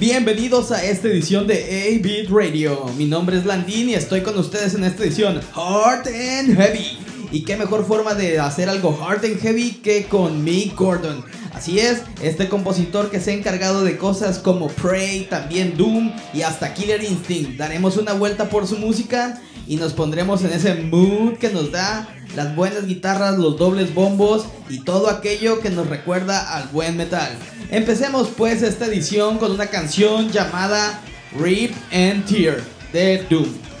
Bienvenidos a esta edición de A-Beat Radio. Mi nombre es Landin y estoy con ustedes en esta edición Hard and Heavy. Y qué mejor forma de hacer algo hard and heavy que con Mick Gordon. Así es, este compositor que se ha encargado de cosas como Prey, también Doom y hasta Killer Instinct. Daremos una vuelta por su música y nos pondremos en ese mood que nos da las buenas guitarras, los dobles bombos y todo aquello que nos recuerda al buen metal. Empecemos pues esta edición con una canción llamada Rip and Tear de Doom.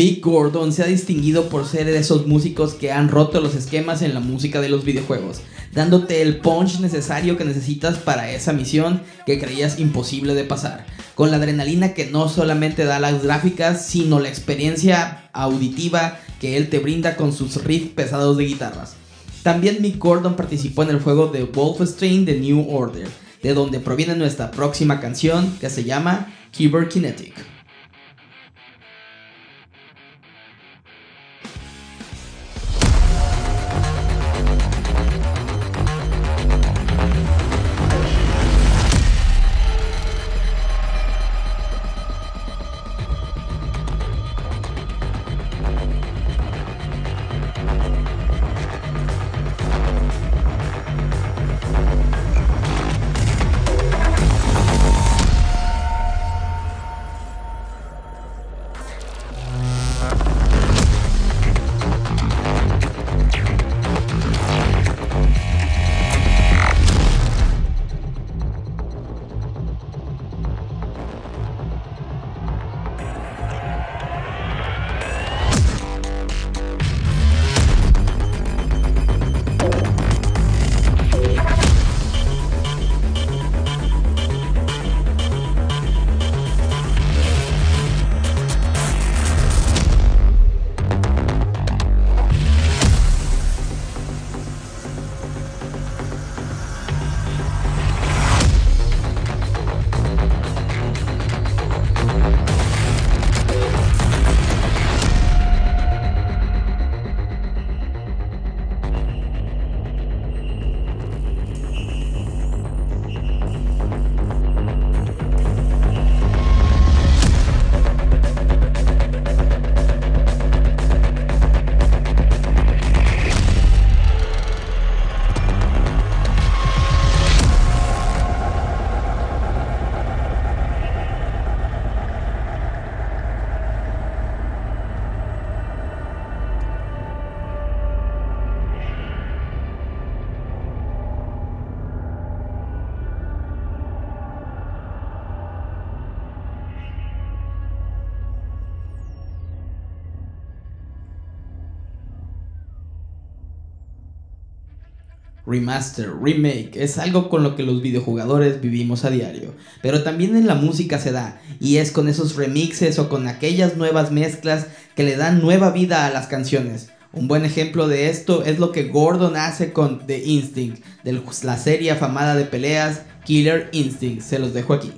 Mick Gordon se ha distinguido por ser de esos músicos que han roto los esquemas en la música de los videojuegos, dándote el punch necesario que necesitas para esa misión que creías imposible de pasar, con la adrenalina que no solamente da las gráficas, sino la experiencia auditiva que él te brinda con sus riffs pesados de guitarras. También Mick Gordon participó en el juego de Wolfenstein The New Order, de donde proviene nuestra próxima canción que se llama Kyber remaster, remake, es algo con lo que los videojugadores vivimos a diario. Pero también en la música se da, y es con esos remixes o con aquellas nuevas mezclas que le dan nueva vida a las canciones. Un buen ejemplo de esto es lo que Gordon hace con The Instinct, de la serie afamada de peleas Killer Instinct. Se los dejo aquí.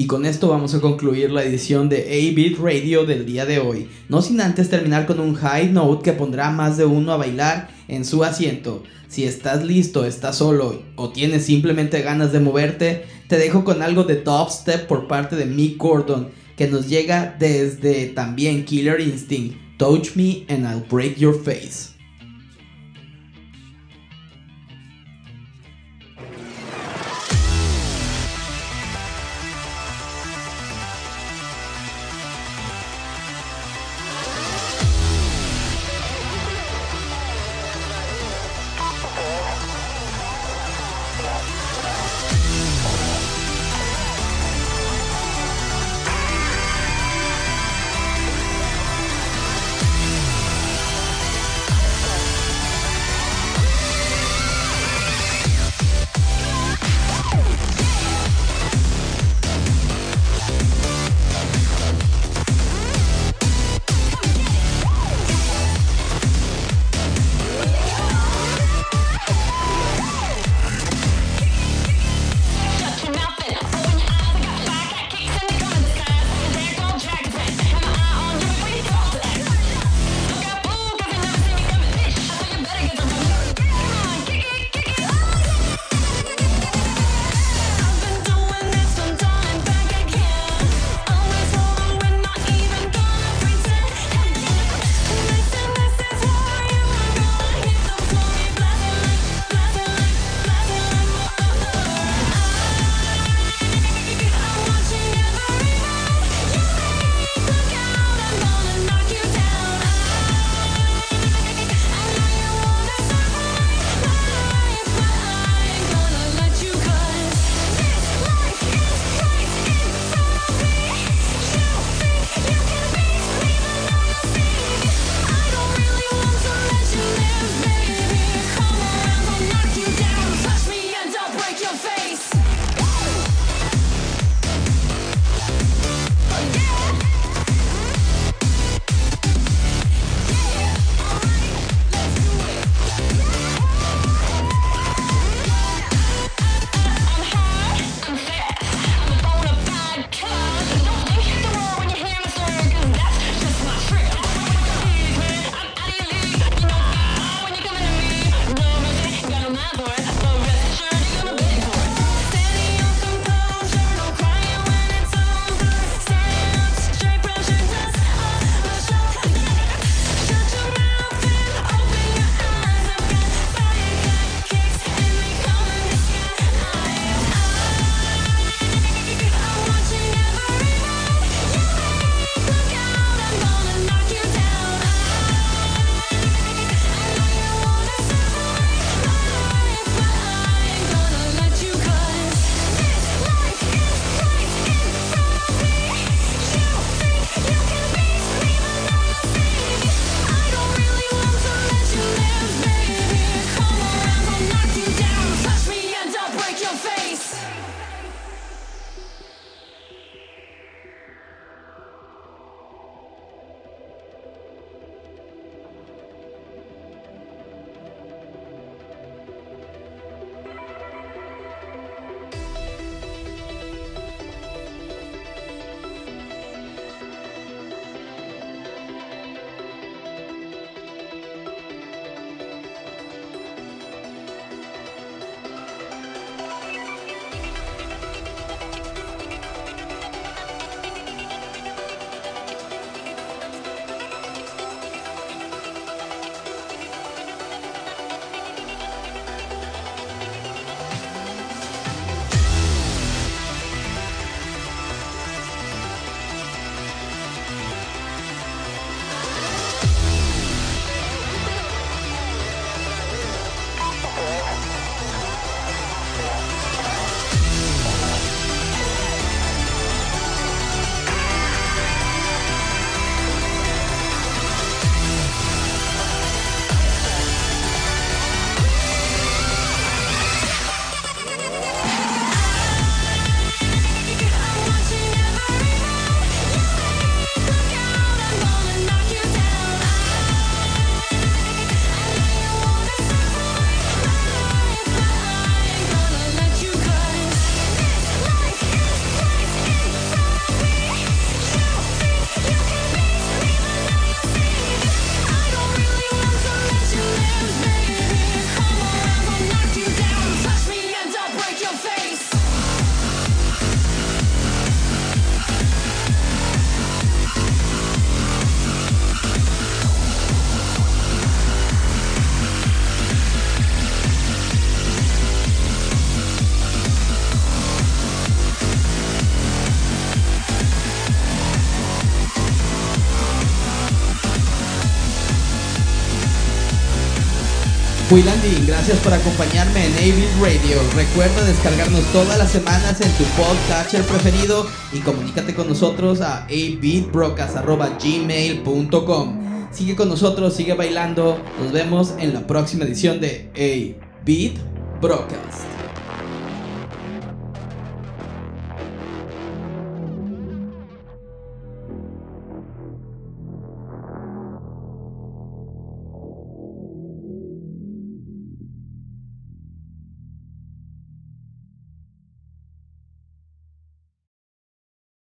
Y con esto vamos a concluir la edición de A-Beat Radio del día de hoy. No sin antes terminar con un high note que pondrá más de uno a bailar en su asiento. Si estás listo, estás solo o tienes simplemente ganas de moverte, te dejo con algo de top step por parte de Mick Gordon que nos llega desde también Killer Instinct. Touch me and I'll break your face. Fui gracias por acompañarme en AV Radio. Recuerda descargarnos todas las semanas en tu podcatcher preferido y comunícate con nosotros a avbeatbroadcast.gmail.com. Sigue con nosotros, sigue bailando. Nos vemos en la próxima edición de A Beat Broadcast.